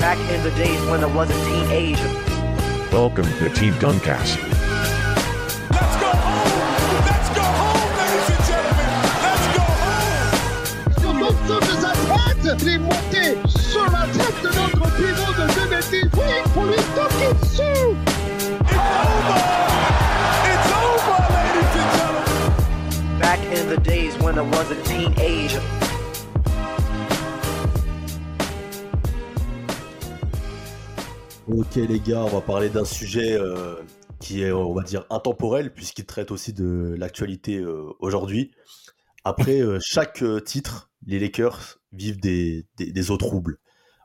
Back in the days when I was a teenager. Welcome to Team Duncast. Let's go home! Let's go home, ladies and gentlemen! Let's go home! Sur l'ensemble de sa tête, il est monté sur la tête de notre pivot de 2010. Oui, pour lui toquer dessus. It's over! It's over, ladies and gentlemen! Back in the days when I was a teenager. Ok les gars, on va parler d'un sujet euh, qui est, on va dire, intemporel, puisqu'il traite aussi de l'actualité euh, aujourd'hui. Après euh, chaque titre, les Lakers vivent des, des, des eaux troubles.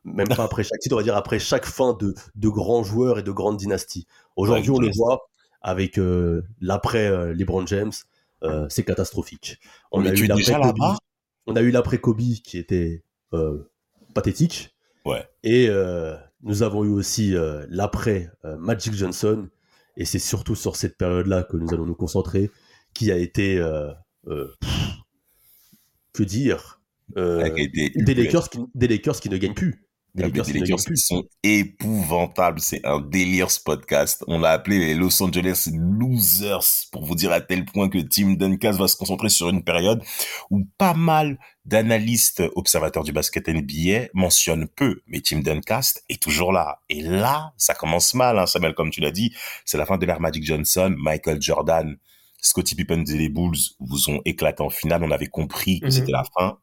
Même pas après chaque titre, on va dire après chaque fin de, de grands joueurs et de grandes dynasties. Aujourd'hui, Ouais, on le voit avec l'après LeBron James, c'est catastrophique. Mais es l'après déjà Kobe, on a eu l'après Kobe qui était pathétique. Ouais. Et euh, nous avons eu aussi euh, l'après euh, Magic Johnson. Et c'est surtout sur cette période-là que nous allons nous concentrer, qui a été, euh, pff, que dire, des, des, Lakers qui, des Lakers qui ne gagnent plus. Des des qui qui plus. sont épouvantables. C'est un délire ce podcast. On l'a appelé les Los Angeles Losers pour vous dire à tel point que Tim Duncas va se concentrer sur une période où pas mal d'analystes observateurs du basket NBA mentionnent peu, mais Tim Duncast est toujours là. Et là, ça commence mal, hein, Samuel, comme tu l'as dit. C'est la fin de l'ère Magic Johnson, Michael Jordan, Scottie Pippen et les Bulls vous ont éclaté en finale. On avait compris que Mhm. c'était la fin.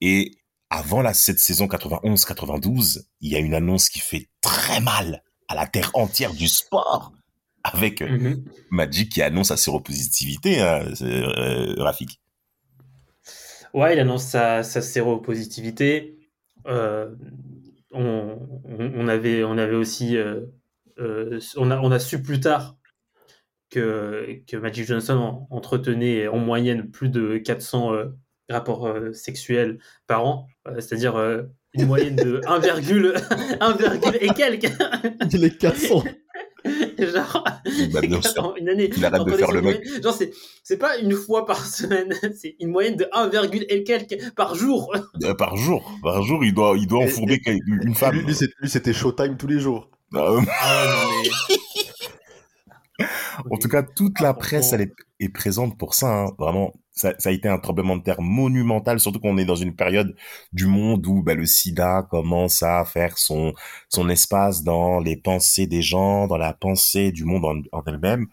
Et avant la, cette saison 91-92, il y a une annonce qui fait très mal à la terre entière du sport avec euh, Mhm. Magic qui annonce sa séropositivité, hein, euh, Rafik. Ouais, il annonce sa, sa séropositivité. Euh, on, on, on avait, on avait aussi, euh, euh, on, a, on a su plus tard que, que Magic Johnson en- entretenait en moyenne plus de 400 euh, rapports euh, sexuels par an, euh, c'est-à-dire euh, une moyenne de 1, 1, et quelques. Les 400. Genre, Bah, bien sûr. une année. Il arrête de faire le mec. Genre, c'est, c'est pas une fois par semaine, c'est une moyenne de 1, et quelques par jour. Euh, par jour. Par jour, il doit, il doit quel- une femme. Lui, lui, c'était Showtime tous les jours. Euh, Ah non, mais- En tout cas, toute la Ah, presse, elle est, est présente pour ça. hein. Vraiment, ça, ça a été un tremblement de terre monumental, surtout qu'on est dans une période du monde où bah, le sida commence à faire son, son espace dans les pensées des gens, dans la pensée du monde en, en elle-même.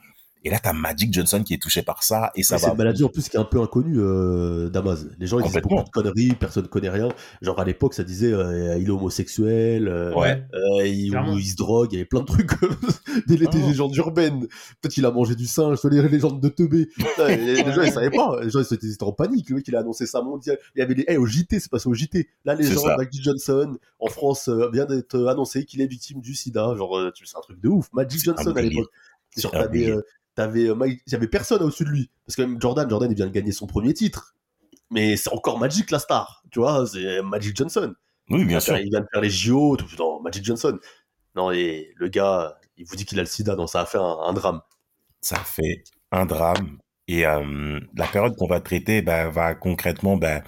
Et là, t'as Magic Johnson qui est touché par ça, et ça Mais C'est va... une maladie en plus qui est un peu inconnue, euh, Damas. Les gens ils disent beaucoup de conneries, personne ne connaît rien. Genre à l'époque, ça disait euh, il est homosexuel, euh, Ouais. euh, il, ou il se drogue, il y avait plein de trucs, des, des Ah. légendes urbaines. Peut-être qu'il a mangé du singe, les légendes de Teubé. Les, les gens ils savaient pas, les gens ils étaient, en panique. Le mec il a annoncé ça mondial. Il y avait les, hey, au JT, c'est passé au JT. La légende ça. Magic Johnson en France euh, vient d'être annoncé qu'il est victime du sida. Genre euh, c'est un truc de ouf. Magic Johnson à l'époque. Genre C'est un t'avais délire. euh, t'avais euh, Mike- il y avait personne au-dessus de lui. Parce que même Jordan Jordan il vient de gagner son premier titre. Mais c'est encore Magic la star. Tu vois c'est Magic Johnson. Oui, bien il, sûr. il vient de faire les JO tout non Magic Johnson. Non et le gars il vous dit qu'il a le sida. Non ça a fait un, un drame. Ça fait un drame. Et euh, la période qu'on va traiter bah, va concrètement bah,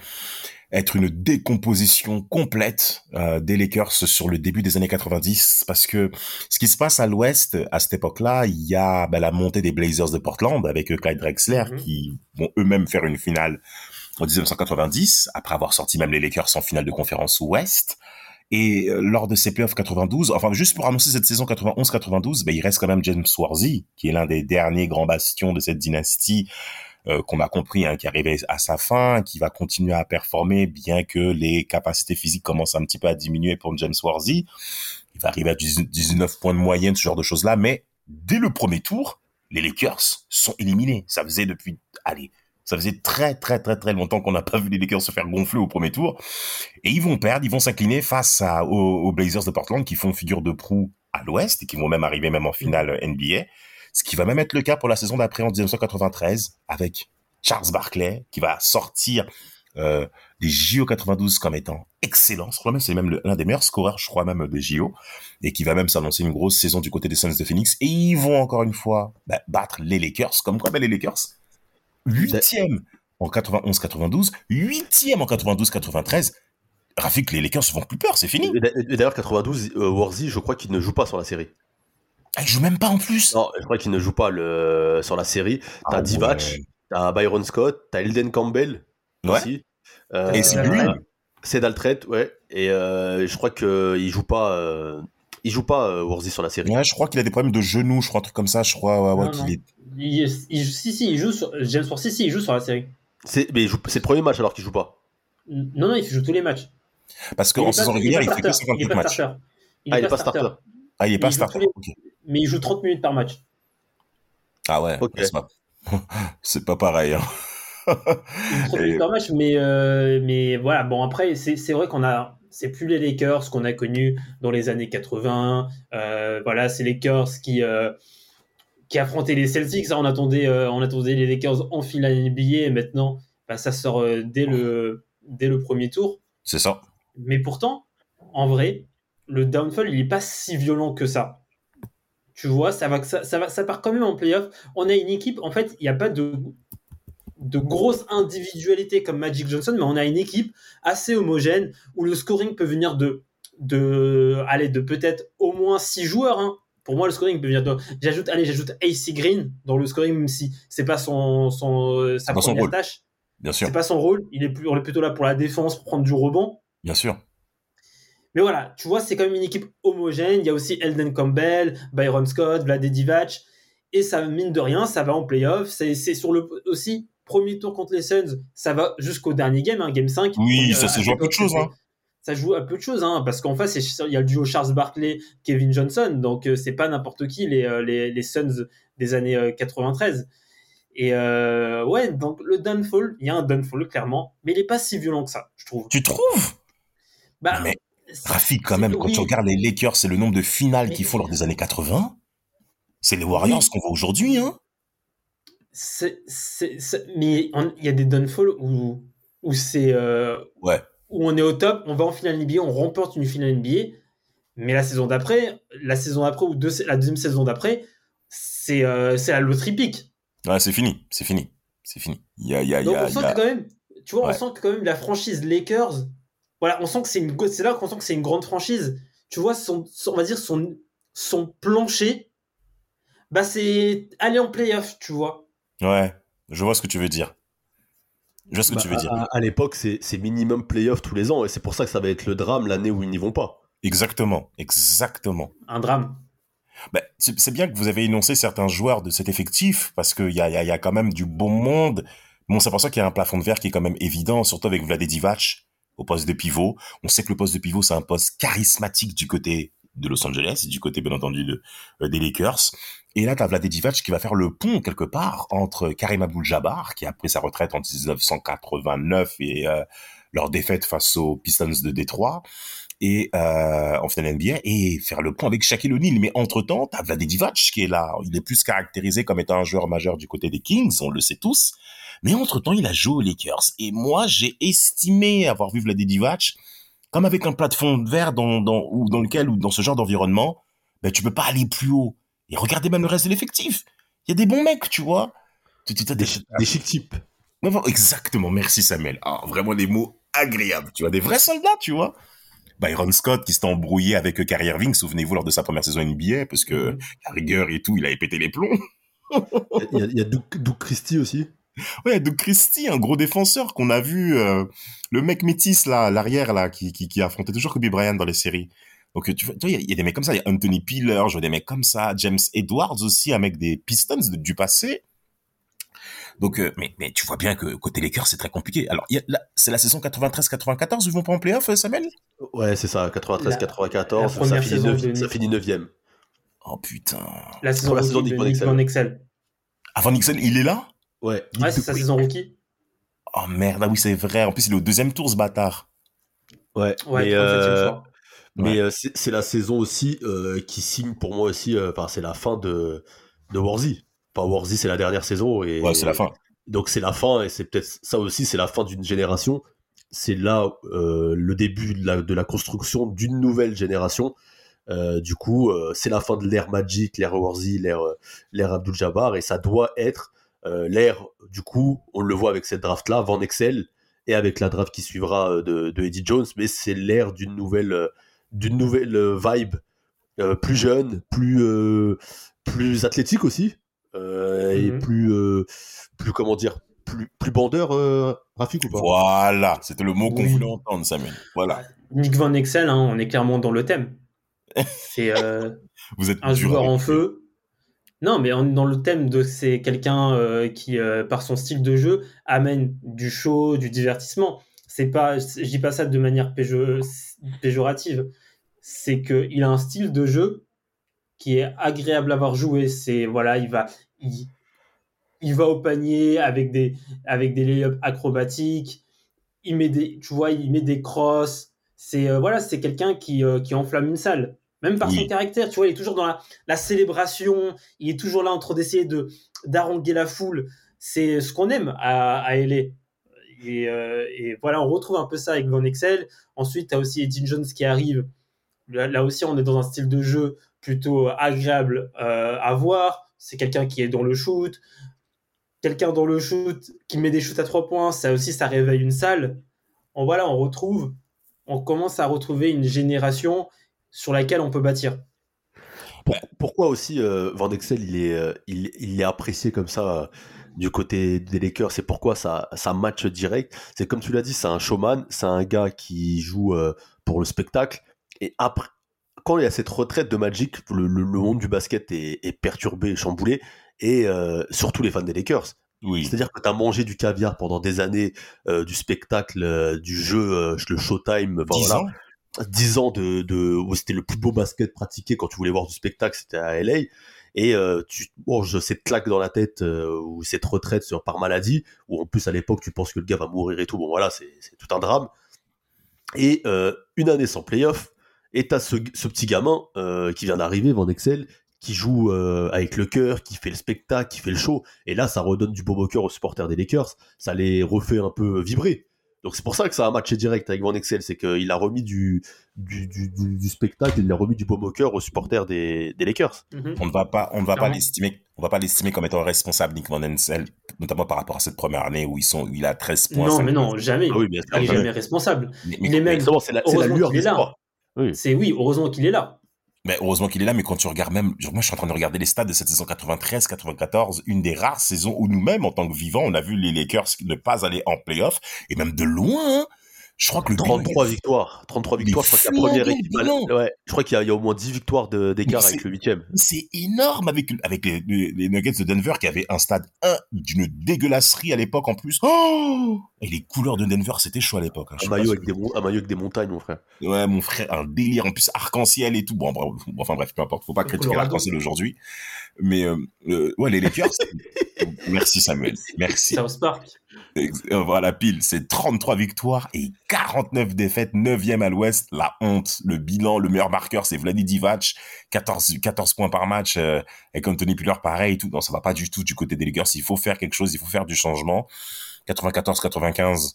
être une décomposition complète euh, des Lakers sur le début des années 90 parce que ce qui se passe à l'Ouest à cette époque-là, il y a bah, la montée des Blazers de Portland avec euh, Clyde Drexler Mhm. qui vont eux-mêmes faire une finale en 1990 après avoir sorti même les Lakers en finale de conférence Ouest. Et euh, lors de ces playoffs 92, enfin juste pour annoncer cette saison 91-92, ben, il reste quand même James Worthy, qui est l'un des derniers grands bastions de cette dynastie euh, qu'on a compris, hein, qui arrivait à sa fin, qui va continuer à performer, bien que les capacités physiques commencent un petit peu à diminuer pour James Worthy. Il va arriver à 19 points de moyenne, ce genre de choses-là, mais dès le premier tour, les Lakers sont éliminés. Ça faisait depuis, allez, ça faisait très très très très longtemps qu'on n'a pas vu les Lakers se faire gonfler au premier tour. Et ils vont perdre, ils vont s'incliner face aux Blazers de Portland qui font figure de proue à l'Ouest et qui vont même arriver même en finale NBA. Ce qui va même être le cas pour la saison d'après en 1993 avec Charles Barkley qui va sortir euh, des JO 92 comme étant excellent. Je crois même c'est même l'un des meilleurs scoreurs, je crois même des JO, et qui va même s'annoncer une grosse saison du côté des Suns de Phoenix. Et ils vont encore une fois bah, battre les Lakers, comme quoi les Lakers huitième en 91-92, huitième en 92-93. Rafik, les Lakers se font plus peur, c'est fini. Et d'a- et D'ailleurs, 92, euh, je crois qu'il ne joue pas sur la série. Ah, ils jouent même pas en plus. Non, je crois qu'il ne joue pas le... sur la série. T'as Ah Divac, ouais. t'as Byron Scott, t'as Elden Campbell Ouais. aussi. Euh, Et c'est Euh, Green. C'est Daltret, ouais. Et euh, je crois qu'il joue pas, euh, il joue pas euh, Warzy sur la série. Ouais, je crois qu'il a des problèmes de genoux, je crois, un truc comme ça. Je crois ouais, qu'il est. Il, il- si, si, il joue sur. James Worthy, si, il joue sur la série. C'est, mais il joue- c'est le premier match alors qu'il joue pas. Non, non, il joue tous les matchs. Parce Il qu'en saison il régulière, il fait que starter, il est 58 pas matchs. starter. Ah, il est pas starter. Ah, il est pas Il joue starter. les- ok. Mais il joue 30 minutes par match. Ah ouais, Ok. c'est pas... c'est pas pareil. hein. Il joue 30 Et- minutes par match, mais, euh, mais voilà. Bon, après, c'est c'est vrai qu'on a. C'est plus les Lakers qu'on a connus dans les années 80. Euh, voilà, c'est les Lakers qui. euh, qui affrontaient les Celtics, on attendait, euh, on attendait les Lakers en finale NBA, et maintenant, bah, ça sort euh, dès, le, dès le premier tour. C'est ça. Mais pourtant, en vrai, le downfall, il n'est pas si violent que ça. Tu vois, ça, va, ça, ça, va, ça part quand même en playoff. On a une équipe, en fait, il n'y a pas de, de grosse individualité comme Magic Johnson, mais on a une équipe assez homogène où le scoring peut venir de, de, allez, de peut-être au moins 6 joueurs. hein. Pour moi, le scoring peut venir de. J'ajoute, allez, j'ajoute AC Green dans le scoring, même si c'est pas son, son, sa Pas son première tâche. Bien sûr. C'est pas son rôle. Il est, plus, on est plutôt là pour la défense, pour prendre du rebond. Bien sûr. Mais voilà, tu vois, c'est quand même une équipe homogène. Il y a aussi Elden Campbell, Byron Scott, Vlade Divac. Et ça, mine de rien, ça va en playoff. C'est sur le aussi premier tour contre les Suns. Ça va jusqu'au dernier game, hein, game 5. Oui, Euh, ça se joue à peu de choses. Hein. Ça joue à peu de choses, hein, parce qu'en face, il y a le duo Charles Barkley, Kevin Johnson. Donc, euh, c'est pas n'importe qui, les, euh, les, les Suns des années euh, 93. Et euh, ouais, donc le downfall, il y a un downfall, clairement. Mais il est pas si violent que ça, je trouve. Tu trouves? Bah, Mais Rafik, quand même, quand oui. tu regardes les Lakers, c'est le nombre de finales qu'ils font lors des années 80. C'est les Warriors Oui. qu'on voit aujourd'hui. Hein. C'est, c'est, c'est- mais on- il y a des downfalls où, où c'est euh, Ouais. où on est au top, on va en finale NBA, on remporte une finale NBA, mais la saison d'après, la saison d'après ou deux, la deuxième saison d'après, c'est euh, c'est la loterie pique. Ouais, c'est fini. C'est fini. C'est fini. Y a, y a, y Donc a- on sent que quand même, tu vois, Ouais. on sent que quand même la franchise Lakers, voilà, on sent que c'est une, c'est là qu'on sent que c'est une grande franchise. Tu vois, son, son- on va dire son, son plancher, bah c'est aller en playoff, tu vois. Ouais, je vois ce que tu veux dire. Je vois ce que Bah, tu veux dire. À, à l'époque, c'est c'est minimum playoff tous les ans et c'est pour ça que ça va être le drame l'année où ils n'y vont pas. Exactement, exactement. Un drame. Ben, c'est c'est bien que vous avez énoncé certains joueurs de cet effectif, parce qu'il y a, il y, a, il y a quand même du bon monde. Bon, c'est pour ça qu'il y a un plafond de verre qui est quand même évident, surtout avec Vlade Divac au poste de pivot. On sait que le poste de pivot, c'est un poste charismatique du côté de Los Angeles, du côté, bien entendu, de, euh, des Lakers. Et là, tu as Vlade Divac qui va faire le pont, quelque part, entre Karim Abdul-Jabbar, qui a pris sa retraite en 1989 et euh, leur défaite face aux Pistons de Détroit, et euh, en finale NBA et faire le point avec Shaquille O'Neal. Mais entre-temps, t'as Vlade Divac qui est là. Il est plus caractérisé comme étant un joueur majeur du côté des Kings, on le sait tous. Mais entre-temps, il a joué aux Lakers. Et moi, j'ai estimé avoir vu Vlade Divac comme avec un plafond de verre dans, dans, ou dans lequel, ou dans ce genre d'environnement, ben, tu peux pas aller plus haut. Et regardez même le reste de l'effectif. Il y a des bons mecs, tu vois. Tu, tu, t'as Des, des, chi- des chic types. exactement, merci Samuel. Ah, vraiment des mots agréables, tu vois, des vrais soldats, tu vois. Byron Scott qui s'est embrouillé avec Kyrie Irving, souvenez-vous, lors de sa première saison NBA, parce que la rigueur et tout, il avait pété les plombs. Il y a, il y a Duke, Duke Christie aussi. Ouais, de Christie, un gros défenseur qu'on a vu, euh, le mec métis là, l'arrière là, qui, qui, qui affrontait toujours Kobe Bryant dans les séries. Donc tu vois, tu vois, il y, a- il y a des mecs comme ça, il y a Anthony Piller, je vois des mecs comme ça, James Edwards aussi, un mec des Pistons de- du passé. Donc, euh, mais, mais tu vois bien que côté Lakers, c'est très compliqué. Alors, c'est la saison 93-94 où ils vont pas en playoff, euh, Samuel? Ouais, c'est ça, La- 93-94. la Ça, finit saison neuf- de ça Nick. finit 9ème. Oh putain. La saison rookie saison de Excel. Avant Nixon, il est là? Ouais, Ouais, c'est sa saison rookie. Oh merde, ah oui, c'est vrai. En plus, il est au deuxième tour, ce bâtard. Ouais, Ouais, mais, 37e euh, choix. mais Ouais. euh, c'est la saison aussi euh, qui signe pour moi aussi. euh, c'est la fin de de Warzy. Enfin, Warzy, c'est la dernière saison et Ouais, c'est la fin. Donc c'est la fin et c'est peut-être ça aussi, c'est la fin d'une génération. C'est là euh, le début de la, de la construction d'une nouvelle génération. Euh, du coup, euh, c'est la fin de l'ère Magic, l'ère Warzy, l'ère l'ère Abdul-Jabbar et ça doit être euh, l'ère. Du coup, on le voit avec cette draft là, Van Excel et avec la draft qui suivra euh, de, de Eddie Jones, mais c'est l'ère d'une nouvelle, euh, d'une nouvelle vibe, euh, plus jeune, plus, euh, plus athlétique aussi, euh, et Mhm. plus, euh, plus comment dire, plus, plus bandeur, euh, Rafik ou pas? Voilà, c'était le mot qu'on Oui. voulait entendre, Samuel. Voilà. Nick Van Exel, hein, on est clairement dans le thème. C'est euh, Vous êtes un joueur en feu. Non, mais dans le thème de c'est quelqu'un euh, qui, euh, par son style de jeu, amène du show, du divertissement. C'est pas, je dis pas ça de manière péjo- péjorative. C'est que il a un style de jeu qui est agréable à voir jouer. C'est voilà, il va, il, va au panier avec des, avec des lay-ups acrobatiques. Il met des, tu vois, il met des crosses. C'est euh, voilà, c'est quelqu'un qui, qui enflamme une salle. Même par son caractère, tu vois, il est toujours dans la, la célébration. Il est toujours là en train d'essayer de d'haranguer la foule. C'est ce qu'on aime à, à LA. Et, euh, et voilà, on retrouve un peu ça avec Van Excel. Ensuite, tu as aussi Eddie Jones qui arrive. Là, là aussi, on est dans un style de jeu plutôt agréable euh, à voir. C'est quelqu'un qui est dans le shoot. Quelqu'un dans le shoot qui met des shoots à trois points, ça aussi, ça réveille une salle. On, voilà, on retrouve, on commence à retrouver une génération sur laquelle on peut bâtir. Pour- pourquoi aussi euh, Van Exel il est, euh, il, il est apprécié comme ça euh, du côté des Lakers? C'est pourquoi ça, ça match direct? C'est comme tu l'as dit, c'est un showman, c'est un gars qui joue euh, pour le spectacle. Et après, quand il y a cette retraite de Magic, le, le- le monde du basket est, est perturbé, chamboulé, et euh, surtout les fans des Lakers. Oui. C'est-à-dire que tu as mangé du caviar pendant des années, euh, du spectacle, euh, du jeu, euh, le showtime, enfin, 10 voilà. Ans 10 ans de, de où c'était le plus beau basket pratiqué quand tu voulais voir du spectacle, c'était à LA. Et euh, tu manges cette claque dans la tête euh, ou cette retraite sur, par maladie, où en plus à l'époque tu penses que le gars va mourir et tout. Bon voilà, c'est tout un drame. Et euh, une année sans playoff, et t'as ce, ce petit gamin euh, qui vient d'arriver, Van Excel, qui joue euh, avec le cœur, qui fait le spectacle, qui fait le show. Et là, ça redonne du beau au cœur aux supporters des Lakers. Ça les refait un peu vibrer. Donc c'est pour ça que ça a matché direct avec Van Excel, c'est qu'il a remis du, du, du, du, du spectacle, il a remis du baume au cœur aux supporters des, des Lakers. Mhm. On ne va pas, on ne va pas l'estimer, on va pas l'estimer comme étant responsable Nick Van Ensel, notamment par rapport à cette première année où ils sont, où il a 13 points. Non, 5 mais non, jamais. Ah oui, il est jamais. responsable. Mais, Il est même- c'est la, c'est la lueur qu'il est là. d'espoir. Oui. C'est oui, heureusement qu'il est là. Mais heureusement qu'il est là, mais quand tu regardes même, genre, moi je suis en train de regarder les stats de cette saison 93-94, une des rares saisons où nous-mêmes, en tant que vivants, on a vu les Lakers ne pas aller en playoff, et même de loin, hein. Je crois que le 33 bilan- victoires. 33 Mais victoires, je crois que la première équipe. Ouais, je crois qu'il y, a- il y a au moins 10 victoires d'écart avec le 8 C'est énorme avec, avec les, les- les Nuggets de Denver qui avaient un stade 1 d'une dégueulasserie à l'époque en plus. Oh et les couleurs de Denver, c'était chaud à l'époque. hein. Un maillot, avec des, mon- un maillot avec des montagnes, mon frère. Ouais, mon frère, un délire en plus arc-en-ciel et tout. Bon, bref, enfin bref, peu importe, faut pas critiquer l'arc-en-ciel aujourd'hui. Mais euh, euh, ouais, les Lakers. merci Samuel, merci. South Park. Euh, Voilà, pile, c'est 33 victoires et 49 défaites, 9e à l'ouest, la honte, le bilan, le meilleur marqueur, c'est Vladi Divac, 14, 14 points par match, euh, avec Anthony Puller pareil et tout. Non, ça va pas du tout du côté des Lakers, il faut faire quelque chose, il faut faire du changement. 94-95,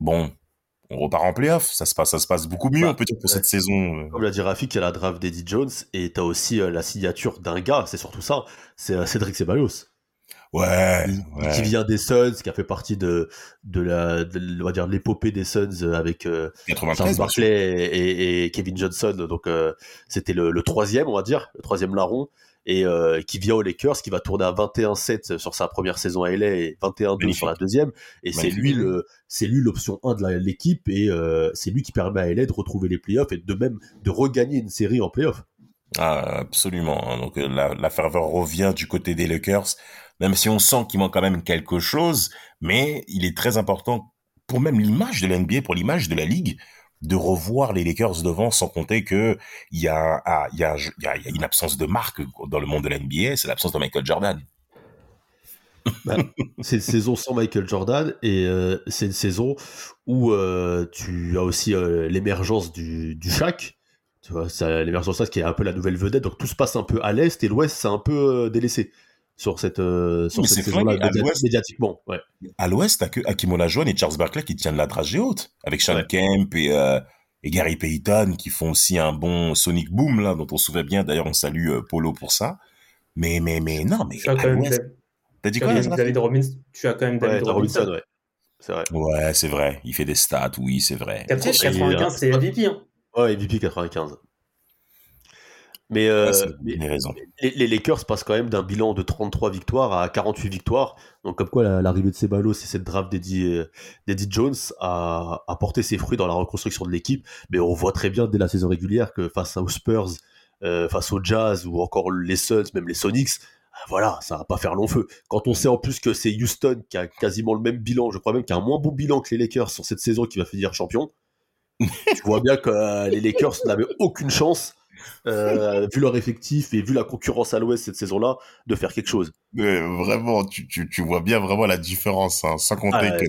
bon, on repart en playoff, ça se passe, ça se passe beaucoup mieux, Bah, on peut dire, pour ouais. cette saison. Comme l'a dit Rafik, il y a la draft d'Eddie Jones et t'as aussi euh, la signature d'un gars, c'est surtout ça, c'est euh, Cédric Ceballos. Ouais, qui, ouais. qui vient des Suns, qui a fait partie de, de la, de, on va dire, l'épopée des Suns euh, avec euh, Charles 93, bien sûr. Barkley et, et Kevin Johnson. Donc, euh, c'était le, le troisième, on va dire, le troisième larron. Et euh, qui vient aux Lakers, qui va tourner à 21-7 sur sa première saison à LA et 21-2 Magnifique. sur la deuxième. Et c'est lui le, c'est lui l'option 1 de l'équipe et c'est lui qui permet à LA de retrouver les playoffs et de même de regagner une série en playoffs. Ah, absolument. hein. Donc la, la ferveur revient du côté des Lakers, même si on sent qu'il manque quand même quelque chose, mais il est très important pour même l'image de la NBA, pour l'image de la ligue, de revoir les Lakers devant, sans compter que il y a, une absence de marque dans le monde de la NBA, c'est l'absence de Michael Jordan. C'est une saison sans Michael Jordan et euh, c'est une saison où euh, tu as aussi euh, l'émergence du, du Shaq. Tu vois, l'émergence de Shaq qui est un peu la nouvelle vedette. Donc tout se passe un peu à l'est et l'ouest, c'est un peu délaissé sur cette, euh, sur cette c'est saison-là flingué, à média- l'ouest. médiatiquement. Ouais. À l'Ouest, t'as que Hakim Olajuwon et Charles Barkley qui tiennent la dragée haute, avec Sean Ouais. Kemp et, euh, et Gary Payton qui font aussi un bon Sonic Boom là, dont on se souvient bien. D'ailleurs, on salue euh, Polo pour ça. Mais mais mais non, mais Tu as à quand même, l'Ouest, David- t'as dit quoi David, David Robinson. Tu as quand même Ouais, David t'as Robinson. Robinson, ouais. C'est vrai. Ouais, c'est vrai. Il fait des stats, oui, c'est vrai. 95, c'est MVP. Hein. Ouais, MVP 95. Mais, euh, Ouais, c'est- mais il a raison. les, les Lakers passent quand même d'un bilan de 33 victoires à 48 victoires. Donc, comme quoi, la- l'arrivée de Ceballos et cette draft d'Eddie euh, Jones a, a porté ses fruits dans la reconstruction de l'équipe. Mais on voit très bien dès la saison régulière que face aux Spurs, euh, face aux Jazz ou encore les Suns, même les Sonics, voilà, ça va pas faire long feu. Quand on sait en plus que c'est Houston qui a quasiment le même bilan, je crois même qu'il a un moins bon bilan que les Lakers sur cette saison qui va finir champion, tu vois bien que euh, les Lakers n'avaient aucune chance, euh, vu leur effectif et vu la concurrence à l'Ouest cette saison-là, de faire quelque chose. Mais vraiment, tu, tu, tu vois bien vraiment la différence, hein, sans compter Ah, que.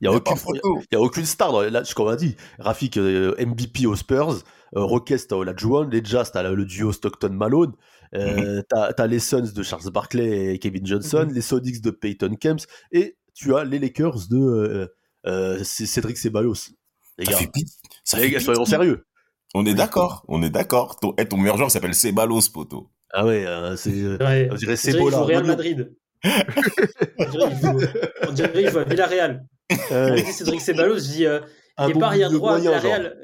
Il n'y a, Y a aucune- pas photo. il y a aucune star. Dans, là, comme on a dit, Rafik, euh, MVP aux Spurs, euh, Rockets, t'as Olajuwon, les Jazz, t'as le duo Stockton-Malone, euh, t'as t'as les Suns de Charles Barkley et Kevin Johnson, Mhm. les Sonics de Peyton Kemps, et tu as les Lakers de euh, euh, Cédric Ceballos. Les Ça gars, fait pitié. Ça les fait gars, pitié. soyons sérieux. On est d'accord, on est d'accord. Ton, eh, ton meilleur joueur s'appelle Ceballos, poto. Ah ouais, euh, c'est... euh, Ouais. on dirait On c'est dirait beau qu'il là. joue Real Madrid. on dirait qu'il joue, on dirait qu'il joue à Villarreal. Euh, dit Cédric Ceballos, je dis, euh, un il est bon pas arrière droit à. Villarreal.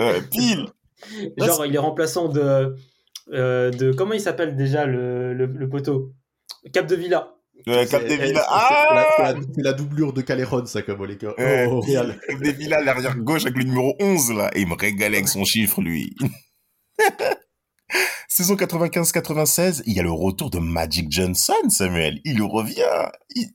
Euh, pile. Genre, il est remplaçant de, euh, de comment il s'appelle déjà le, le, le poteau? Cap de Villa. Euh, C'est- Capdevila. c'est- c'est Ah la- c'est la, c'est la doublure de Caléron, ça, comme Lakers. Ouais. Oh, au Real. Capdevila, l'arrière gauche avec le numéro 11, là. Et il me régalait avec son chiffre, lui. Saison 95-96, il y a le retour de Magic Johnson, Samuel. Il revient. Il-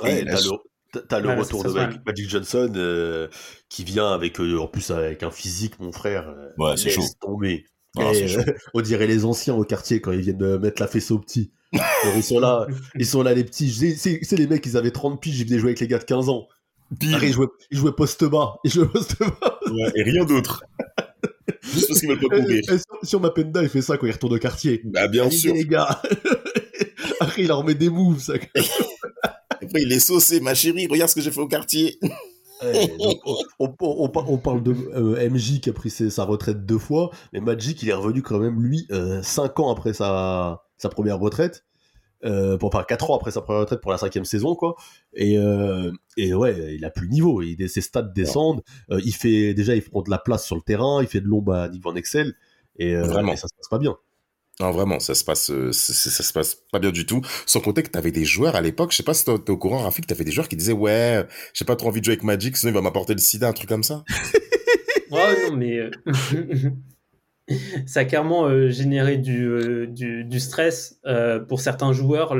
Ouais, t'as le, t'as- t'as le Ouais, retour de Magic, Johnson euh, qui vient avec, euh, en plus avec un physique, mon frère. euh, Ouais, c'est laisse chaud. tomber. Ah, Et, c'est chaud. euh, on dirait les anciens au quartier quand ils viennent de mettre la fesse aux petits. Alors, ils sont là, ils sont là les petits. C'est- les mecs, ils avaient 30 piges, ils venaient jouer avec les gars de 15 ans. Ils jouaient, ils jouaient poste bas. Ils jouaient poste bas. Ouais, et rien d'autre. Juste parce qu'ils veulent pas courir. Sur, sur Mapenda, il fait ça quand il retourne au quartier. Bah, bien sûr. les gars. Après, il leur met des moves, ça. Après, il est saucé, ma chérie. Regarde ce que j'ai fait au quartier. Ouais, donc, on, on- on par- on parle de euh, MJ qui a pris ses- sa retraite deux fois, mais Magic il est revenu quand même lui euh, cinq ans après sa, sa première retraite, euh, pour enfin quatre ans après sa première retraite pour la cinquième saison quoi. Et, euh, et ouais, il a plus le niveau, il, ses stats descendent, euh, il fait déjà il prend de la place sur le terrain, il fait de l'ombre à Nick Van Excel et, euh, Vraiment. et ça se passe pas bien. Non, vraiment, ça se passe, ça se passe pas bien du tout. Sans compter que t'avais des joueurs à l'époque, je sais pas si t'es au courant, Rafik, t'avais des joueurs qui disaient, ouais, j'ai pas trop envie de jouer avec Magic, sinon il va m'apporter le sida, un truc comme ça. Ouais, non, mais euh, ça a clairement euh, généré du, euh, du, du stress euh, pour certains joueurs,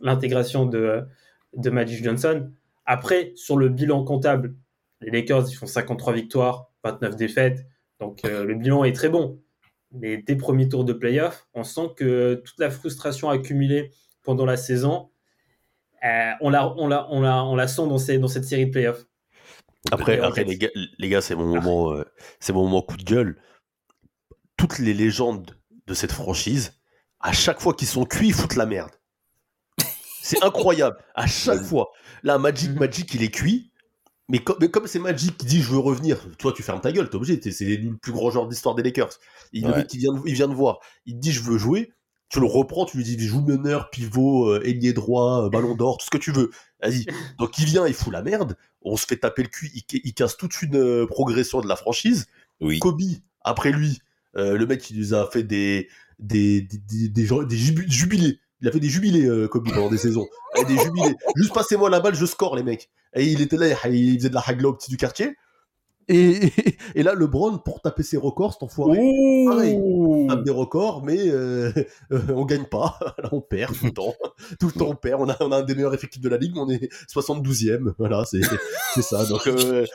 l'intégration de, de Magic Johnson. Après, sur le bilan comptable, les Lakers, ils font 53 victoires, 29 défaites, donc euh, le bilan est très bon. Mais dès premiers tours de playoff, on sent que toute la frustration accumulée pendant la saison, euh, on, la, on, la, on, la, on la sent dans, ces, dans cette série de playoffs. Après, les gars, les gars c'est mon moment, euh, c'est mon moment coup de gueule. Toutes les légendes de cette franchise, à chaque fois qu'ils sont cuits, ils foutent la merde. C'est incroyable. À chaque fois. Là, Magic, Mhm. Magic, il est cuit. Mais comme, mais comme c'est Magic qui dit je veux revenir, toi tu fermes ta gueule, t'es obligé. C'est le plus grand joueur d'histoire des Lakers. Il, le Ouais. mec, il vient, de, il vient de voir. Il te dit je veux jouer. Tu le reprends, tu lui dis joue meneur, pivot, euh, ailier droit, euh, ballon d'or, tout ce que tu veux. Vas-y. Donc il vient, il fout la merde. On se fait taper le cul. Il, il casse toute une euh, progression de la franchise. Oui. Kobe, après lui, euh, le mec qui nous a fait des des jubilés. Il a fait des jubilés, euh, Kobe, pendant des saisons. Eh. Juste passez-moi la balle, je score, les mecs. Et il était là, il faisait de la hagla au petit du quartier. Et, et, et là, LeBron, pour taper ses records, cet enfoiré, pareil. tape des records, mais euh, euh, on gagne pas. Là, on perd tout le temps. Tout le temps, on perd. On a, on a un des meilleurs effectifs de la ligue, mais on est 72e. Voilà, c'est ça. Donc, euh,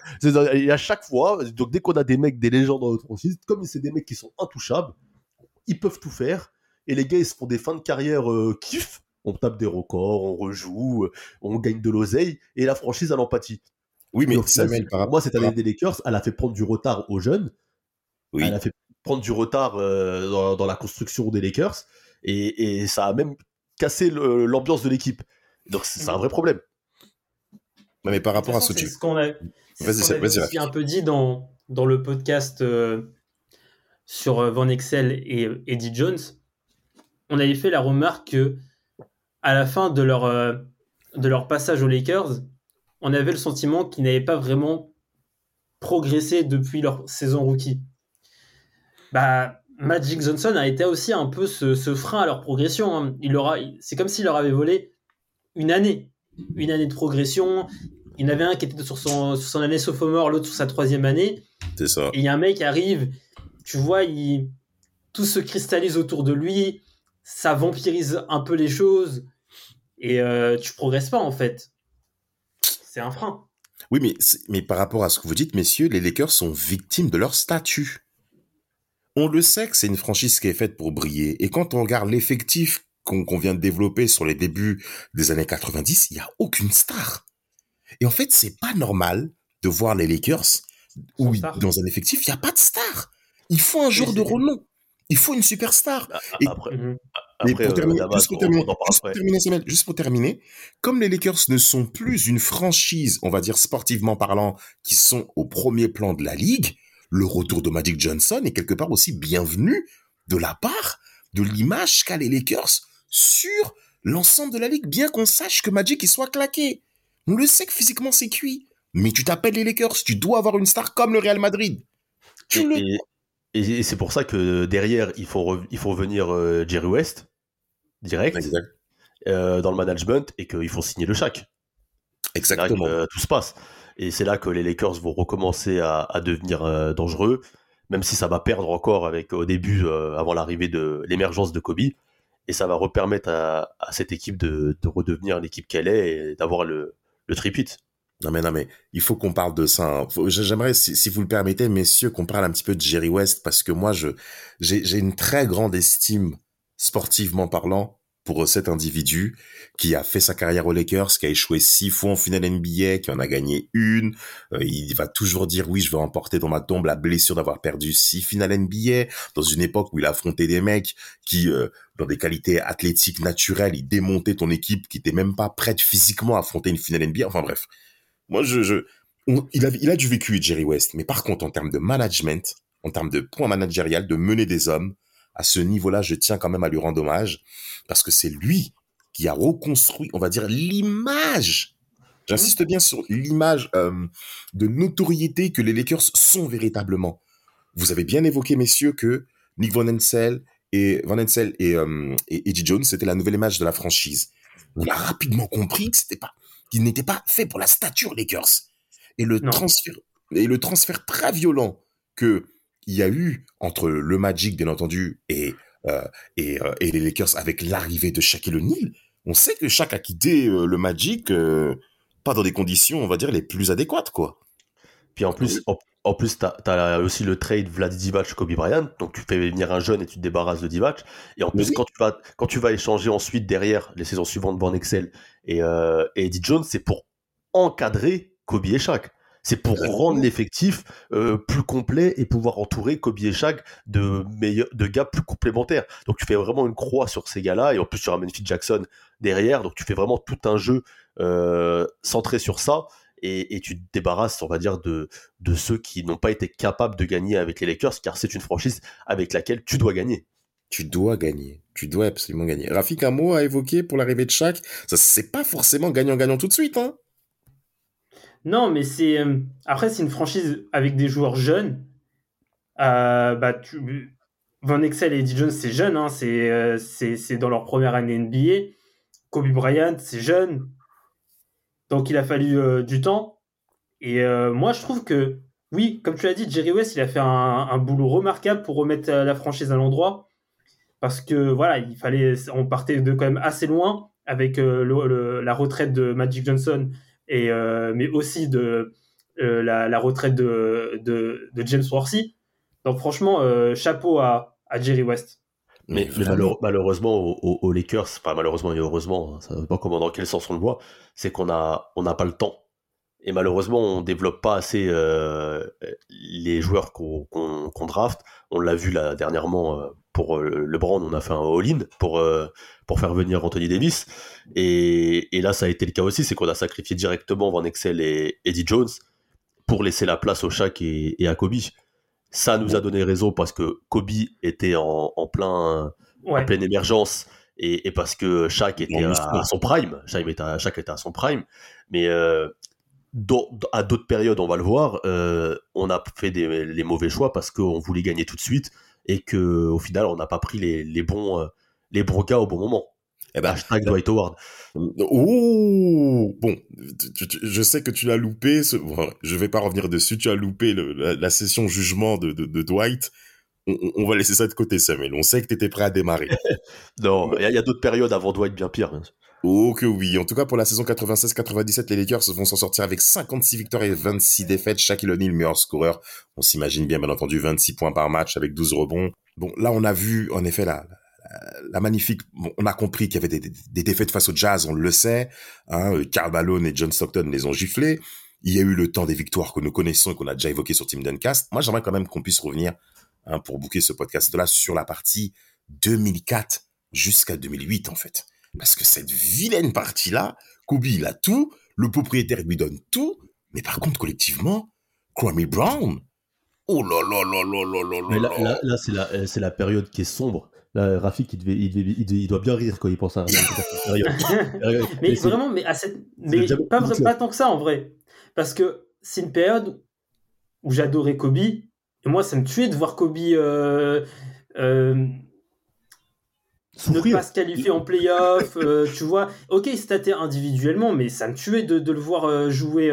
et à chaque fois, donc dès qu'on a des mecs, des légendes dans notre franchise, comme c'est des mecs qui sont intouchables, ils peuvent tout faire. Et les gars, ils se font des fins de carrière kiff. On tape des records, on rejoue, on gagne de l'oseille, et la franchise a l'empathie. Oui, mais final, Samuel, c'est- par rapport. moi, cette année des Lakers, elle a fait prendre du retard aux jeunes. Oui. Elle a fait prendre du retard euh, dans, dans la construction des Lakers. Et, et ça a même cassé l'ambiance de l'équipe. Donc, c'est un vrai problème. Non, mais par rapport à ce tu. ce qu'on a, ce un peu dit dans, dans le podcast euh, sur euh, Van Excel et Eddie Jones. On avait fait la remarque que à la fin de leur, euh, de leur passage aux Lakers, on avait le sentiment qu'ils n'avaient pas vraiment progressé depuis leur saison rookie. Bah, Magic Johnson a été aussi un peu ce, ce frein à leur progression. hein. Il leur c'est comme s'il leur avait volé une année, une année de progression. Il y en avait un qui était sur son, sur son année sophomore, l'autre sur sa troisième année. C'est ça. Et il y a un mec qui arrive, tu vois, il, tout se cristallise autour de lui, ça vampirise un peu les choses, et euh, tu progresses pas en fait. C'est un frein. Oui, mais, mais par rapport à ce que vous dites, messieurs, les Lakers sont victimes de leur statut. On le sait que c'est une franchise qui est faite pour briller. Et quand on regarde l'effectif qu'on vient de développer sur les débuts des années 90, il n'y a aucune star. Et en fait, c'est pas normal de voir les Lakers où dans un effectif, il n'y a pas de star. Il faut un joueur de renom. Il faut une superstar. Et- Après, Mhm. Mais après pour terminer, Damas, juste pour terminer, on en parle juste pour après. terminer, Samuel, juste pour terminer, comme les Lakers ne sont plus une franchise, on va dire sportivement parlant, qui sont au premier plan de la ligue, le retour de Magic Johnson est quelque part aussi bienvenu de la part de l'image qu'a les Lakers sur l'ensemble de la ligue, bien qu'on sache que Magic il soit claqué. On le sait que physiquement c'est cuit. Mais tu t'appelles les Lakers, tu dois avoir une star comme le Real Madrid. Tu le... Et, et- c'est pour ça que derrière, il faut, re- il faut venir euh, Jerry West, direct, euh, dans le management, et qu'il faut signer le là que Exactement. tout se passe. Et c'est là que les Lakers vont recommencer à, à devenir euh, dangereux, même si ça va perdre encore avec au début, avant l'arrivée de l'émergence de Kobe. Et ça va repermettre à, à cette équipe de, de redevenir l'équipe qu'elle est et d'avoir le, le tripit. Non mais non mais il faut qu'on parle de ça. hein. J'aimerais si, vous le permettez messieurs qu'on parle un petit peu de Jerry West parce que moi je j'ai une très grande estime sportivement parlant pour cet individu qui a fait sa carrière aux Lakers, qui a échoué six fois en finale NBA, qui en a gagné une. Euh, il va toujours dire oui, je vais emporter dans ma tombe la blessure d'avoir perdu six finales NBA dans une époque où il a affronté des mecs qui, euh, dans des qualités athlétiques naturelles, il démontait ton équipe qui était même pas prête physiquement à affronter une finale NBA. Enfin bref, moi je, il a il a du vécu Jerry West, mais par contre en termes de management, en termes de points managérial, de mener des hommes, à ce niveau-là, je tiens quand même à lui rendre hommage parce que c'est lui qui a reconstruit, on va dire, l'image. J'insiste bien sur l'image euh, de notoriété que les Lakers sont véritablement. Vous avez bien évoqué, messieurs, que Nick Van Ensel et Van euh, et Eddie Jones, c'était la nouvelle image de la franchise. On a rapidement compris que c'était pas, qu'il n'était pas fait pour la stature Lakers. Et le Non. transfert, et le transfert très violent que il y a eu entre le Magic, bien entendu, et euh, et, euh, et les Lakers avec l'arrivée de Shaquille O'Neal, on sait que Shaq a quitté euh, le Magic euh, pas dans des conditions, on va dire, les plus adéquates, quoi. Puis en plus, en plus, t'as as aussi le trade Vlad Divac Kobe Bryant, donc tu fais venir un jeune et tu te débarrasses de Divac. Et en plus, Oui. quand tu vas quand tu vas échanger ensuite derrière les saisons suivantes Van Excel et, euh, et Eddie Jones, c'est pour encadrer Kobe et Shaq. C'est pour Exactement. rendre l'effectif euh, plus complet et pouvoir entourer Kobe et Shaq de meilleurs, de gars plus complémentaires. Donc tu fais vraiment une croix sur ces gars-là et en plus tu ramènes Phil Jackson derrière, donc tu fais vraiment tout un jeu euh, centré sur ça et, et tu te débarrasses, on va dire, de, de ceux qui n'ont pas été capables de gagner avec les Lakers, car c'est une franchise avec laquelle tu dois gagner. Tu dois gagner. Tu dois absolument gagner. Rafik, un mot à évoquer pour l'arrivée de Shaq Ça, c'est pas forcément gagnant-gagnant tout de suite, hein Non, mais c'est. euh, après, c'est une franchise avec des joueurs jeunes. Euh, bah, tu... Van Exel et Eddie Jones, c'est jeune. Hein, c'est, euh, c'est, c'est dans leur première année NBA. Kobe Bryant, c'est jeune. Donc, il a fallu euh, du temps. Et euh, moi, je trouve que, oui, comme tu l'as dit, Jerry West, il a fait un, boulot remarquable pour remettre euh, la franchise à l'endroit. Parce que, voilà, il fallait. On partait de quand même assez loin avec la retraite de Magic Johnson et mais aussi de la, retraite de, James Worthy. Donc franchement, chapeau à Jerry West. Mais, mais vraiment. malheure- malheureusement, aux, aux Lakers, pas malheureusement et heureusement, hein, ça ne veut pas comment dans quel sens on le voit, c'est qu'on a, on n'a pas le temps. Et malheureusement, on développe pas assez euh, les joueurs qu'on draft. On l'a vu là dernièrement euh, pour euh, LeBron, on a fait un all-in pour, pour faire venir Anthony Davis. Et, et là, ça a été le cas aussi, c'est qu'on a sacrifié directement Van Exel et Eddie Jones pour laisser la place au Shaq et, et à Kobe. Ça nous a donné raison parce que Kobe était en, en plein, Ouais. en pleine émergence et, et parce que Shaq était à, son prime. Shaq était, à, Shaq était à son prime. Mais euh, à d'autres périodes, on va le voir, euh, on a fait des, les mauvais choix parce qu'on voulait gagner tout de suite et que au final, on n'a pas pris les, les bons, euh, les bons gars au bon moment. Eh ben, Hashtag Dwight Howard. Oh bon, je sais que tu l'as loupé. Ce... bon, je vais pas revenir dessus. Tu as loupé le- la, la session jugement de, de, de Dwight. On, va laisser ça de côté, Samuel. On sait que tu étais prêt à démarrer. Non, il y a, d'autres périodes avant Dwight bien pire. Oh que oui. En tout cas, pour la saison 96-97, les Lakers vont s'en sortir avec 56 victoires et 26 défaites. Shaquille O'Neal, meilleur scoreur. On s'imagine bien, bien entendu, 26 points par match avec 12 rebonds. Bon, là, on a vu, en effet, la, la, la magnifique... bon, on a compris qu'il y avait des, défaites face au Jazz, on le sait. Hein, euh, Karl Malone et John Stockton les ont giflés. Il y a eu le temps des victoires que nous connaissons et qu'on a déjà évoqué sur Team Duncast. Moi, j'aimerais quand même qu'on puisse revenir hein, pour booker ce podcast-là sur la partie 2004 jusqu'à 2008, en fait. Parce que cette vilaine partie-là, Kobe, il a tout, le propriétaire lui donne tout, mais par contre, collectivement, Kwame Brown, oh là là là là là là Mais là là, là, là, c'est la, euh, la période qui est sombre. Là, Rafik, il, devait, il, devait- il, devait- il doit bien rire quand il pense à. Période- Mais et vraiment, mais, à cette... c'est mais déjà pas, tant que ça en vrai. Parce que c'est une période où j'adorais Kobe. Et moi, ça me tuait de voir Kobe euh, euh, ne pas se qualifier en playoff. euh, tu vois, ok, il statait individuellement, mais ça me tuait de, de le voir jouer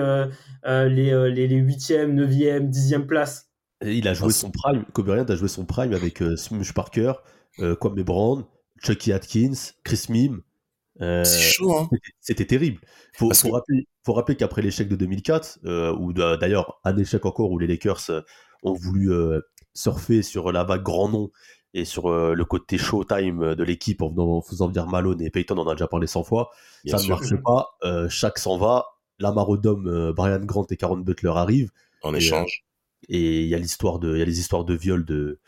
les, les, les 8e, 9e, 10e places. Et il a joué Ah, son prime. Kobe Bryant a joué son prime avec euh, Smush Parker, euh, Kwame Brown, Chucky Atkins, Chris Mim. Euh, C'est chaud, hein c'était- terrible. Faut, Parce faut que- rappeler, faut rappeler qu'après l'échec de 2004, euh, ou d'ailleurs un échec encore où les Lakers euh, ont voulu euh, surfer sur la vague grand nom et sur le côté showtime de l'équipe en, faisant venir Malone et Peyton, on en a déjà parlé 100 fois. Bien ça sûr, ne marche pas. Chaque s'en va. Lamar Odom, Brian Grant et Caron Butler arrivent. en Et, échange. Et il y a l'histoire de, il y a les histoires de viol de,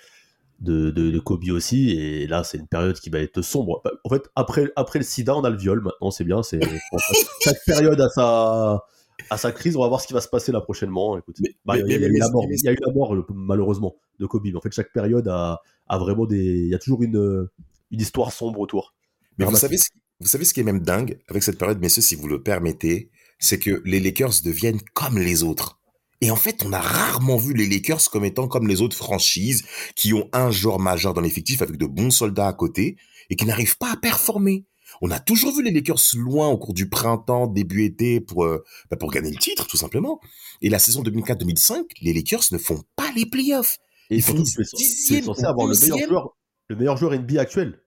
de, de, de Kobe aussi. Et là, c'est une période qui va être sombre. Bah, En fait, après, après le sida, on a le viol. Maintenant, c'est bien. C'est, chaque période a sa, a sa crise. On va voir ce qui va se passer là prochainement. Écoute, bah, il y, a- y eu la mort, mais- il y a eu la mort, le- malheureusement, de Kobe. Mais en fait, chaque période a, a vraiment des, il y a toujours une, une histoire sombre autour. Mais savez, vous savez ce qui est même dingue avec cette période, messieurs, si vous le permettez, c'est que les Lakers deviennent comme les autres. Et en fait, on a rarement vu les Lakers comme étant comme les autres franchises qui ont un joueur majeur dans l'effectif avec de bons soldats à côté et qui n'arrivent pas à performer. On a toujours vu les Lakers loin au cours du printemps, début été pour euh, bah, pour gagner le titre tout simplement. Et la saison 2004-2005, les Lakers ne font pas les playoffs. Et Ils c'est c'est dixième censé avoir le meilleur joueur, le meilleur joueur NBA actuel.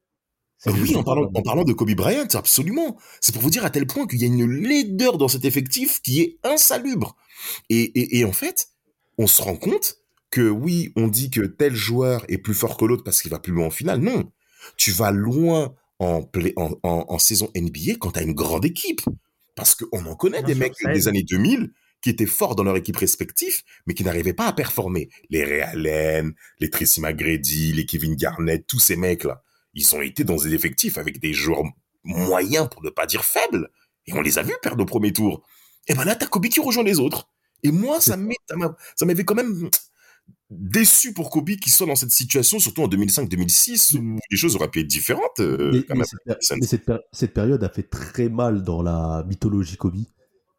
C'est Oui, en parlant, en parlant de Kobe Bryant, absolument. C'est pour vous dire à tel point qu'il y a une laideur dans cet effectif qui est insalubre. Et, et, et en fait, on se rend compte que oui, on dit que tel joueur est plus fort que l'autre parce qu'il va plus loin en finale. Non. Tu vas loin en, play- en, en, en saison NBA quand tu as une grande équipe. Parce qu'on en connaît Bien des mecs des années 2000 qui étaient forts dans leur équipe respective, mais qui n'arrivaient pas à performer. Les Ray Allen, les Tracy McGrady, les Kevin Garnett, tous ces mecs-là ils ont été dans des effectifs avec des joueurs moyens, pour ne pas dire faibles. Et on les a vus perdre au premier tour. Et ben là, t'as Kobe qui rejoint les autres. Et moi, ça m'avait quand même déçu pour Kobe qui soit dans cette situation, surtout en 2005-2006, où les choses auraient pu être différentes. euh, Mais, cette, péri- Ça ne- mais cette péri- cette période a fait très mal dans la mythologie Kobe,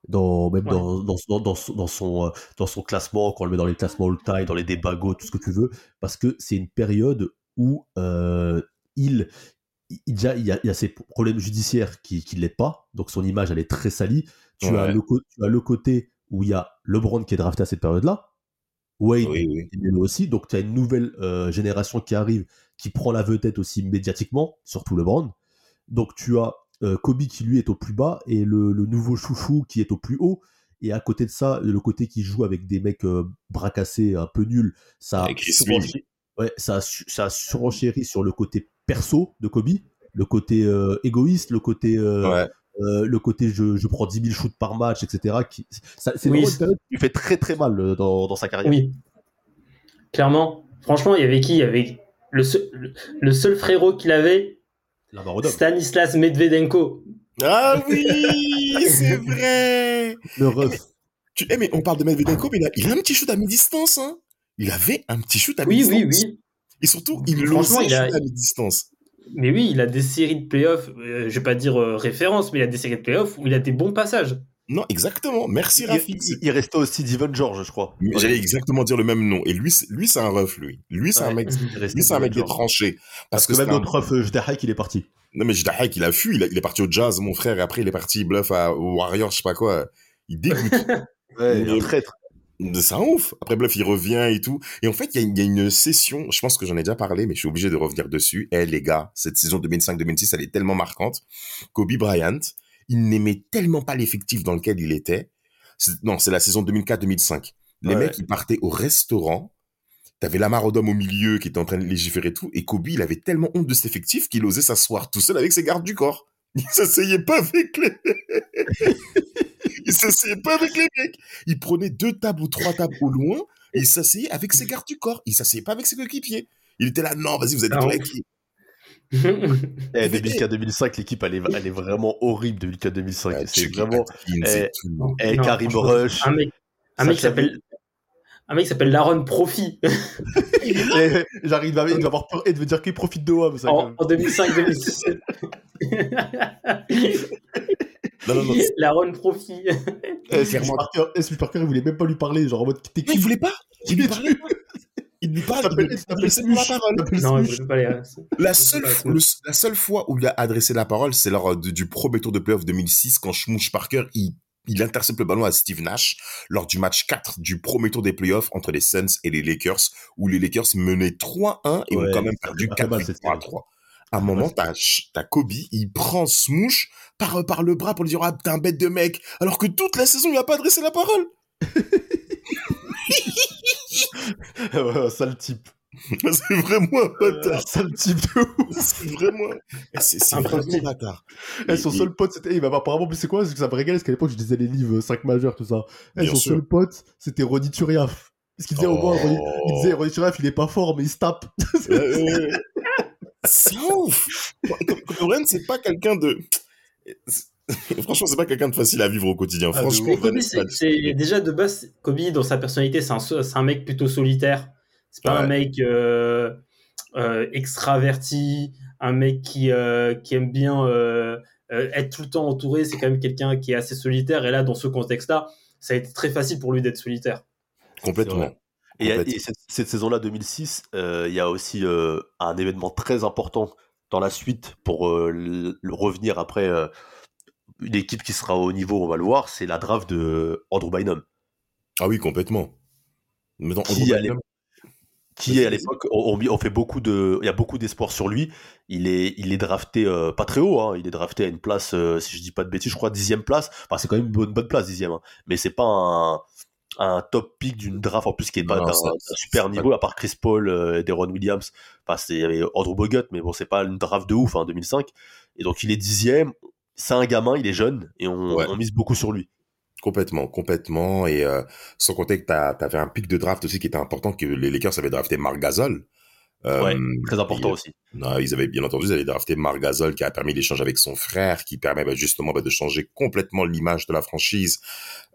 dans, même Ouais. dans, dans, dans, dans son, dans, son, euh, dans son classement, quand on le met dans les classements all-time, dans les débats Go, tout ce que tu veux, parce que c'est une période où euh, il, il, déjà, il, y a, il y a ses problèmes judiciaires qui ne l'aident pas, donc son image elle est très salie. Tu, as le, tu as le côté où il y a LeBron qui est drafté à cette période-là, Wade Oui, oui. et aussi. Donc, tu as une nouvelle euh, génération qui arrive, qui prend la vedette aussi médiatiquement, surtout LeBron. Donc, tu as euh, Kobe qui lui est au plus bas et le, le nouveau chouchou qui est au plus haut. Et à côté de ça, le côté qui joue avec des mecs euh, bracassés un peu nuls, ça, Avec Chris surenchérit- ouais, ça, a su- ça a surenchéri sur le côté perso de Kobe, le côté euh, égoïste, le côté euh, Ouais. euh, le côté je, je prends 10 000 shoots par match, etc. Qui, ça- c'est Oui, vraiment c'est- une période qui lui fait très très mal dans, dans sa carrière. Oui. Clairement. Franchement, il y avait qui? Il y avait le seul, le- le seul frérot qu'il avait. Stanislas Medvedenko. Ah oui, c'est vrai. Le ref. Tu, eh, mais on parle de Medvedenko, mais il a, il a un petit shoot à mi-distance. Hein. Il avait un petit shoot à Oui, mi-distance. oui, oui. Et surtout, il l'osait il a- à mi-distance. Mais oui, il a des séries de playoffs, euh, je vais pas dire euh, référence, mais il a des séries de playoffs où il a des bons passages. Non, exactement. Merci Il, Rafik. il- il restait aussi Divan George, je crois. J'allais exactement dire le même nom. Et lui, c'est- lui, c'est un ref, lui. Lui, c'est un mec, il lui, c'est un mec qui est tranché. Parce, Parce que, que, même c'est un- notre ref, euh, Jdahack, il est parti. Non, mais Jdahack, il a fui. Il, a- il est parti au jazz, mon frère. Et après, il est parti bluff à au Warriors, je sais pas quoi. Il dégoûte. Ouais, Mais- un traître. C'est un ouf. Après, Bluff, il revient et tout. Et en fait, il y, a une- il y a une session, je pense que j'en ai déjà parlé, mais je suis obligé de revenir dessus. Eh, les gars, cette saison 2005-2006, elle est tellement marquante. Kobe Bryant, il n'aimait tellement pas l'effectif dans lequel il était. Non, c'est la saison 2004-2005. Les Ouais. mecs, ils partaient au restaurant. T'avais Lamar Odom au milieu qui était en train de légiférer et tout. Et Kobe, il avait tellement honte de cet effectif qu'il osait s'asseoir tout seul avec ses gardes du corps. Il s'asseyait pas avec les... il s'asseyait pas avec les mecs. Il prenait deux tables ou trois tables au loin et il s'asseyait avec ses gardes du corps. Il s'asseyait pas avec ses coéquipiers. Il était là, non, vas-y, vous êtes Ah, ouf. qui... Eh, 2004-2005, l'équipe, elle est, elle est vraiment horrible, 2004-2005. Ah, c'est vraiment. Eh. Eh, Non, Karim Rush. Un mec, un mec qui s'appelle. Un mec qui s'appelle Laron Profi Eh, J'arrive à. Il va avoir peur et de me dire qu'il profite de WAM. Ça, en, en 2005-2006. Non, non, non. Laron Profi. Eh, Steve clairement. Parker, eh, Steve Parker, il voulait même pas lui parler. Genre en mode. T'es il qui voulait pas. Il lui parlait pas. Il lui parle. Il pas la parole. Non, je pas les. La seule, le- la seule fois où il a adressé la parole, c'est lors de- du premier tour de playoff 2006, quand Schmoosh Parker, il, il intercepte le ballon à Steve Nash lors du match 4 du premier tour des playoffs entre les Suns et les Lakers, où les Lakers menaient 3-1 et ont quand même perdu fait pas mal, 4 cette à série. 3. À un moment, t'as, t'as Kobe, il prend Smoosh par, par le bras pour lui dire, ah, t'es un bête de mec, alors que toute la saison, il a pas adressé la parole. Ouais, sale type. C'est vraiment un bâtard. Sale type de ouf. C'est vraiment, c'est, c'est Un un bâtard. Eh, son Et- seul pote, c'était. eh, bah, apparemment, plus c'est quoi? Parce que ça me régale, parce qu'à l'époque, je disais les livres 5 majeurs, tout ça. Eh, Bien son sûr. seul pote, c'était Ronny Turiaf. Parce qu'il disait au moins, Oh. Ronny- il disait Ronny Turiaf, il est pas fort, mais il se tape. Euh, c'est ouf. Cohen, c'est pas quelqu'un de. Franchement, c'est pas quelqu'un de facile à vivre au quotidien. Ah, de Franchement, ouf. Kobe, Van- c'est c'est- déjà de base, Kobe, dans sa personnalité, c'est un, c'est un mec plutôt solitaire. C'est pas Ouais. un mec euh, euh, extraverti, un mec qui, euh, qui aime bien euh, euh, être tout le temps entouré. C'est quand même quelqu'un qui est assez solitaire. Et là, dans ce contexte-là, ça a été très facile pour lui d'être solitaire. complètement. Et, cette, cette saison-là, 2006, euh, il y a aussi euh, un événement très important dans la suite pour euh, le, revenir après euh, une équipe qui sera au niveau, on va le voir, c'est la draft de Andrew Bynum, Ah oui, complètement. Mais dans- Qui Andrew allait- Bynum, qui est à l'époque, on, on- on fait beaucoup de, il y a beaucoup d'espoir sur lui. Il est, il est drafté euh, pas très haut, hein, il est drafté à une place, euh, si je dis pas de bêtises, je crois dixième place. Enfin, c'est quand même une bonne, bonne place dixième, hein. mais c'est pas un, un top pick d'une draft en plus qui est pas d'un super niveau, à part Chris Paul euh, et Deron Williams. Enfin, c'est Andrew Bogut, mais bon, c'est pas une draft de ouf, hein, 2005. Et donc il est dixième. C'est un gamin, il est jeune et on, Ouais. on mise beaucoup sur lui. Complètement, complètement. Et euh, sans compter que t'avais un pic de draft aussi qui était important, que les Lakers avaient drafté Marc Gasol. Euh, Ouais, très important et- aussi. Non, ils avaient bien entendu, ils avaient drafté Marc Gasol qui a permis l'échange avec son frère, qui permet bah, justement bah, de changer complètement l'image de la franchise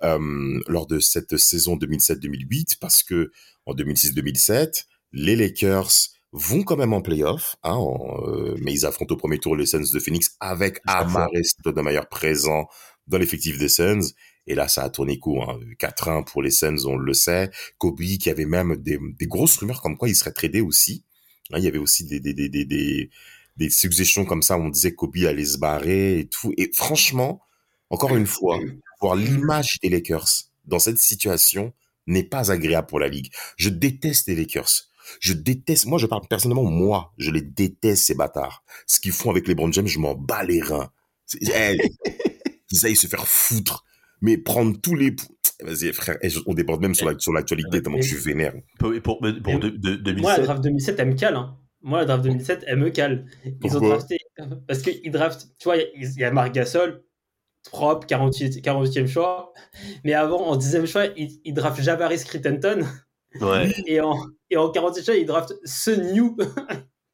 euh, lors de cette saison 2007-2008, parce que en 2006-2007, les Lakers vont quand même en playoff, hein, en, euh, mais ils affrontent au premier tour les Suns de Phoenix avec Amare Stoudemire présent dans l'effectif des Suns. Et là, ça a tourné court. Hein. 4-1 pour les Suns, on le sait. Kobe qui avait même des, des grosses rumeurs comme quoi il serait tradé aussi. Il y avait aussi des, des, des, des, des, des suggestions comme ça où on disait Kobe allait se barrer et tout. Et franchement, encore une fois, voir l'image des Lakers dans cette situation n'est pas agréable pour la ligue. Je déteste les Lakers. Je déteste, moi je parle personnellement, moi, je les déteste ces bâtards. Ce qu'ils font avec les Brown James, je m'en bats les reins. Hey, ils aillent se faire foutre. Mais prendre tous les... Vas-y frère, on déborde même sur la- sur l'actualité tellement que je suis vénère. Pour, pour, pour Et- de- de- 2007, Moi, la draft 2007, elle me cale. Hein. Moi, la draft 2007, elle me cale. Ils ont Pourquoi drafté. Parce qu'ils draftent. Tu vois, il y a- a Marc Gasol, propre, 48, 48e choix. Mais avant, en 10e choix, ils, ils draftent Javaris Crittenton. ouais. Et en, et en 47 choix, ils draftent Sun Yu.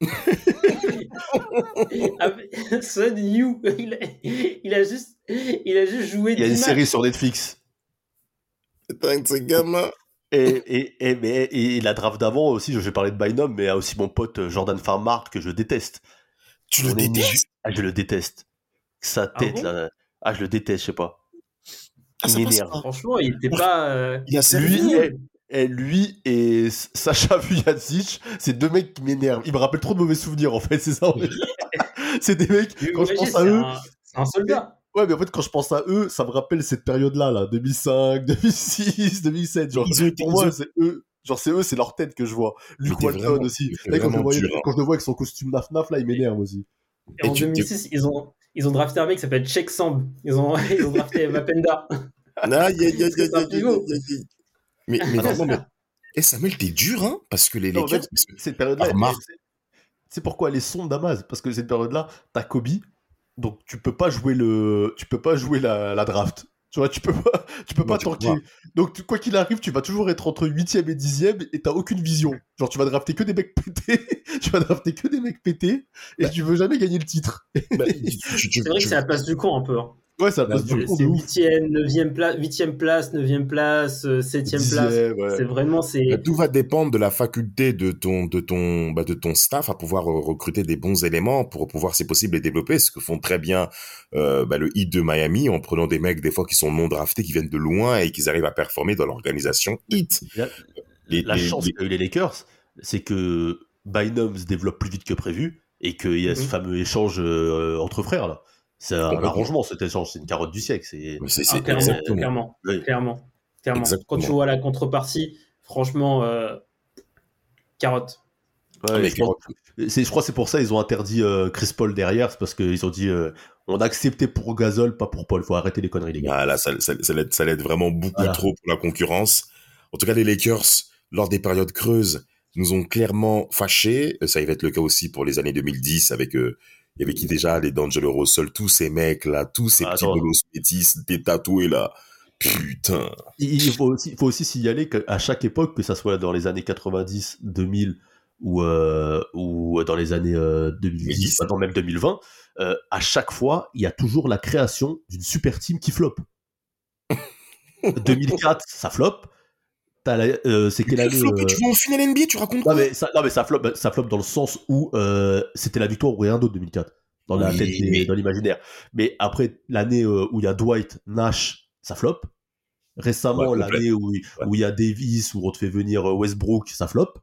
Sun Yu. Il a, il a juste, il a juste joué Il y a une 10 série sur Netflix. Putain, ce gamin. Et, et, et, mais, et la draft d'avant aussi, je vais parler de Bynum, mais il y a aussi mon pote euh, Jordan Farmar que je déteste. Tu le On détestes? Ah, je le déteste. Sa Ah tête, bon? là. Ah, je le déteste, je sais pas. Ah, Il m'énerve. pas. Franchement, il était pas. euh, Il a servi. Lui, et, et lui et Sacha Vujacic, c'est deux mecs qui m'énervent. Ils me rappellent trop de mauvais souvenirs en fait, c'est ça. en fait. c'est des mecs, quand je pense à eux, un- C'est un soldat. Ouais, mais en fait, quand je pense à eux, ça me rappelle cette période-là, là, 2005, 2006, 2007. Genre, Ils ont été- pour moi, ont- c'est eux. Genre, c'est eux, c'est leur tête que je vois. Luke Walton vraiment- aussi. Là, quand, je le vraiment voyais- dur, hein. quand je le vois avec son costume naf-naf, là, il m'énerve aussi. Et en Et tu- 2006, ils ont, ils ont drafté un mec qui s'appelle Cheikh Samb. Ils ont, ils ont drafté Mapenda. Mais, mais vraiment, mais. Eh, Samuel, t'es dur, hein Parce que les Lakers. cette période-là, Ah, c'est- pourquoi elle est sombre d'Amaz. Parce que cette période-là, t'as Kobe, donc tu peux pas jouer le, tu peux pas jouer la, la draft. Tu vois, tu peux pas, tu peux Non, pas tanker. Donc tu- quoi qu'il arrive, tu vas toujours être entre 8ème et 10ème et t'as aucune vision. Genre tu vas drafter que des mecs pétés, tu vas drafter que des mecs pétés et tu veux jamais gagner le titre. Bah, tu- tu- tu- C'est vrai que c'est la place du con un peu. hein. Ouais, ça passe du C'est con de ouf. 8ème, 9ème place, 8ème place, 9ème place, 7ème place. Dixième, ouais. C'est vraiment, c'est. Bah, Tout va dépendre de la faculté de ton, de ton, bah, de ton staff à pouvoir euh, recruter des bons éléments pour pouvoir, si possible, les développer. Ce que font très bien euh, bah, le Heat de Miami en prenant des mecs des fois qui sont non draftés, qui viennent de loin et qui arrivent à performer dans l'organisation Heat. La, Les- la les- chance les- qu'a eu les Lakers, c'est que Bynum se développe plus vite que prévu et qu'il y a ce Mhm. fameux échange euh, entre frères là. C'est un arrangement cet échange, c'est une carotte du siècle. C'est Ah, c'est clairement, exactement. clairement, Oui. clairement, clairement. Exactement. Quand tu vois la contrepartie, franchement, euh, carotte. Ouais, Ah, mais je, pense- c'est- je crois que c'est pour ça ils ont interdit euh, Chris Paul derrière, c'est parce qu'ils ont dit euh, on a accepté pour Gasol, pas pour Paul. Faut arrêter les conneries les gars. Ah, là, ça, ça, ça l'aide, ça l'aide vraiment beaucoup Voilà. trop pour la concurrence. En tout cas, les Lakers, lors des périodes creuses, nous ont clairement fâchés. Ça va être le cas aussi pour les années 2010 avec, euh, il y avait qui déjà, les D'Angelo Russell, tous ces mecs-là, tous ces Ah, petits bolos métis, des tatoués là. Putain. Il faut aussi, faut aussi signaler qu'à chaque époque, que ça soit dans les années 90, 2000 ou, euh, ou dans les années euh, 2010, 2010. maintenant même 2020, euh, à chaque fois, il y a toujours la création d'une super team qui flop. 2004, ça flop. La- euh, c'est quelle Quel année flop, euh, Tu vas en finale NBA, tu racontes Non quoi mais ça, non, mais ça flop, ça flop dans le sens où euh, c'était la victoire ou rien d'autre 2004 dans la Oui, tête, des- dans l'imaginaire. Mais après l'année euh, où il y a Dwight, Nash, ça flop. Récemment Ouais, l'année où il où il y a Davis où on te fait venir euh, Westbrook, ça flop.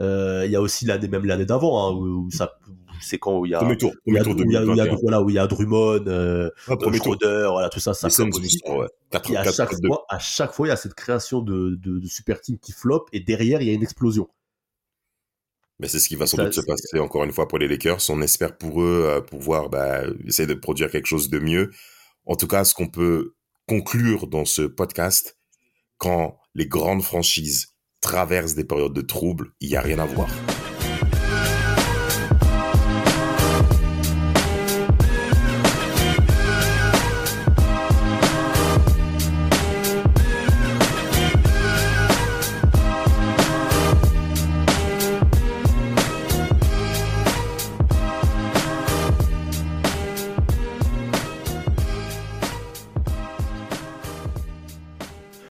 Euh, Il y a aussi l'année même l'année d'avant hein, où, où ça c'est quand où il y a Premier tour, premier tour où il y a- où il y a- 2021. voilà, où il y a Drummond, euh. Schroeder, voilà tout ça, ça ouais. Et à chaque fois, à chaque fois, il y a cette création de, de, de super team qui flop et derrière il y a une explosion. Mais c'est ce qui va sans Ça, doute se passer encore une fois pour les Lakers. On espère pour eux euh, pouvoir bah, essayer de produire quelque chose de mieux. En tout cas, ce qu'on peut conclure dans ce podcast, quand les grandes franchises traversent des périodes de troubles, il n'y a rien à voir.